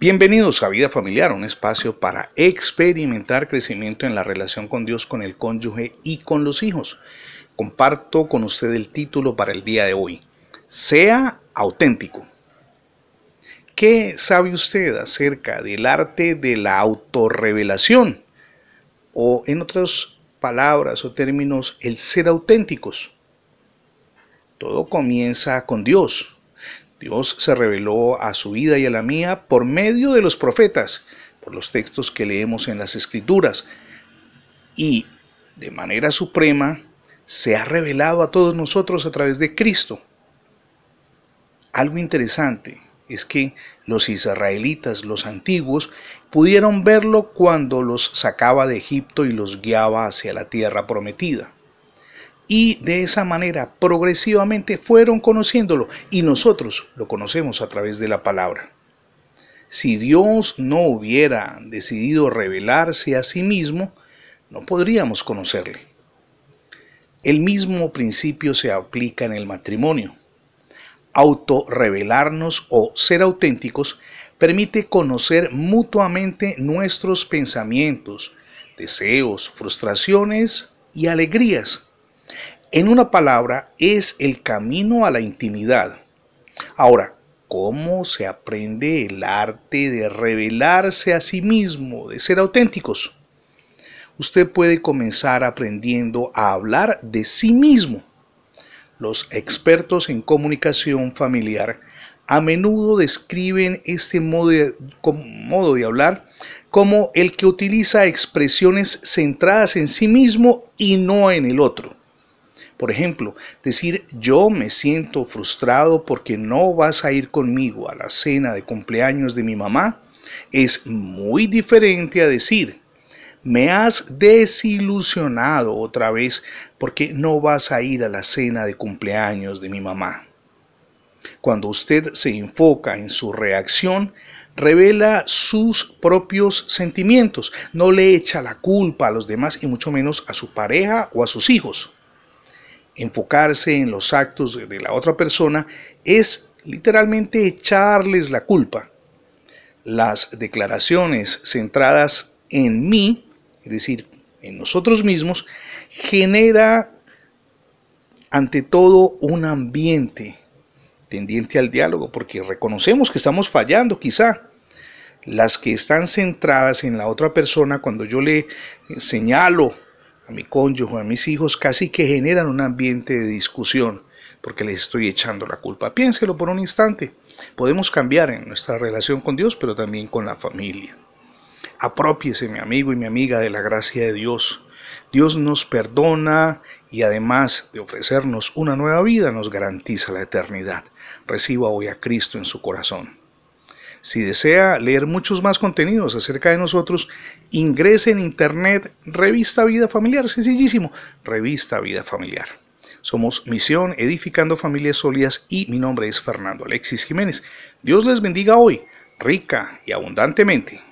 Bienvenidos a Vida Familiar, un espacio para experimentar crecimiento en la relación con Dios, con el cónyuge y con los hijos. Comparto con usted el título para el día de hoy. Sea auténtico. ¿Qué sabe usted acerca del arte de la autorrevelación? O en otras palabras o términos, el ser auténticos. Todo comienza con Dios. Dios se reveló a su vida y a la mía por medio de los profetas, por los textos que leemos en las escrituras. Y de manera suprema se ha revelado a todos nosotros a través de Cristo. Algo interesante es que los israelitas, los antiguos, pudieron verlo cuando los sacaba de Egipto y los guiaba hacia la tierra prometida y de esa manera progresivamente fueron conociéndolo y nosotros lo conocemos a través de la palabra. Si Dios no hubiera decidido revelarse a sí mismo, no podríamos conocerle. El mismo principio se aplica en el matrimonio. Autorrevelarnos o ser auténticos permite conocer mutuamente nuestros pensamientos, deseos, frustraciones y alegrías en una palabra, es el camino a la intimidad. Ahora, ¿cómo se aprende el arte de revelarse a sí mismo, de ser auténticos? Usted puede comenzar aprendiendo a hablar de sí mismo. Los expertos en comunicación familiar a menudo describen este modo de, modo de hablar como el que utiliza expresiones centradas en sí mismo y no en el otro. Por ejemplo, decir yo me siento frustrado porque no vas a ir conmigo a la cena de cumpleaños de mi mamá es muy diferente a decir me has desilusionado otra vez porque no vas a ir a la cena de cumpleaños de mi mamá. Cuando usted se enfoca en su reacción, revela sus propios sentimientos, no le echa la culpa a los demás y mucho menos a su pareja o a sus hijos enfocarse en los actos de la otra persona es literalmente echarles la culpa. Las declaraciones centradas en mí, es decir, en nosotros mismos, genera ante todo un ambiente tendiente al diálogo, porque reconocemos que estamos fallando quizá. Las que están centradas en la otra persona, cuando yo le señalo a mi cónyuge, a mis hijos, casi que generan un ambiente de discusión porque les estoy echando la culpa. Piénselo por un instante. Podemos cambiar en nuestra relación con Dios, pero también con la familia. Apropiese, mi amigo y mi amiga, de la gracia de Dios. Dios nos perdona y además de ofrecernos una nueva vida, nos garantiza la eternidad. Reciba hoy a Cristo en su corazón. Si desea leer muchos más contenidos acerca de nosotros, ingrese en internet Revista Vida Familiar, sencillísimo, Revista Vida Familiar. Somos Misión Edificando Familias Sólidas y mi nombre es Fernando Alexis Jiménez. Dios les bendiga hoy, rica y abundantemente.